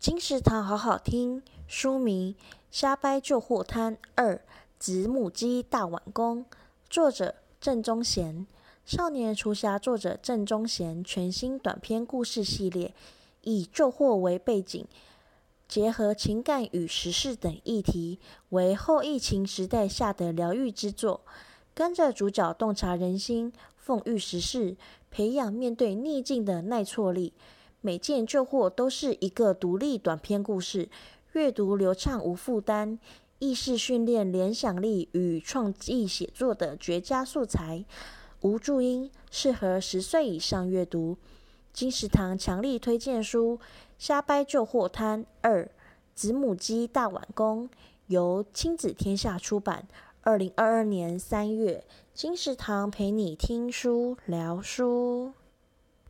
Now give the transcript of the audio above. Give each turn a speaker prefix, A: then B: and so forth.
A: 金石堂好好听，书名《瞎掰旧货摊二子母鸡大碗公》，作者郑宗贤，少年厨侠作者郑宗贤全新短篇故事系列，以旧货为背景，结合情感与时事等议题，为后疫情时代下的疗愈之作。跟着主角洞察人心，讽喻时事，培养面对逆境的耐挫力。每件旧货都是一个独立短篇故事，阅读流畅无负担，意识训练联想力与创意写作的绝佳素材。无注音，适合十岁以上阅读。金石堂强力推荐书《瞎掰旧货摊二子母鸡大碗公》，由亲子天下出版。二零二二年三月，金石堂陪你听书聊书。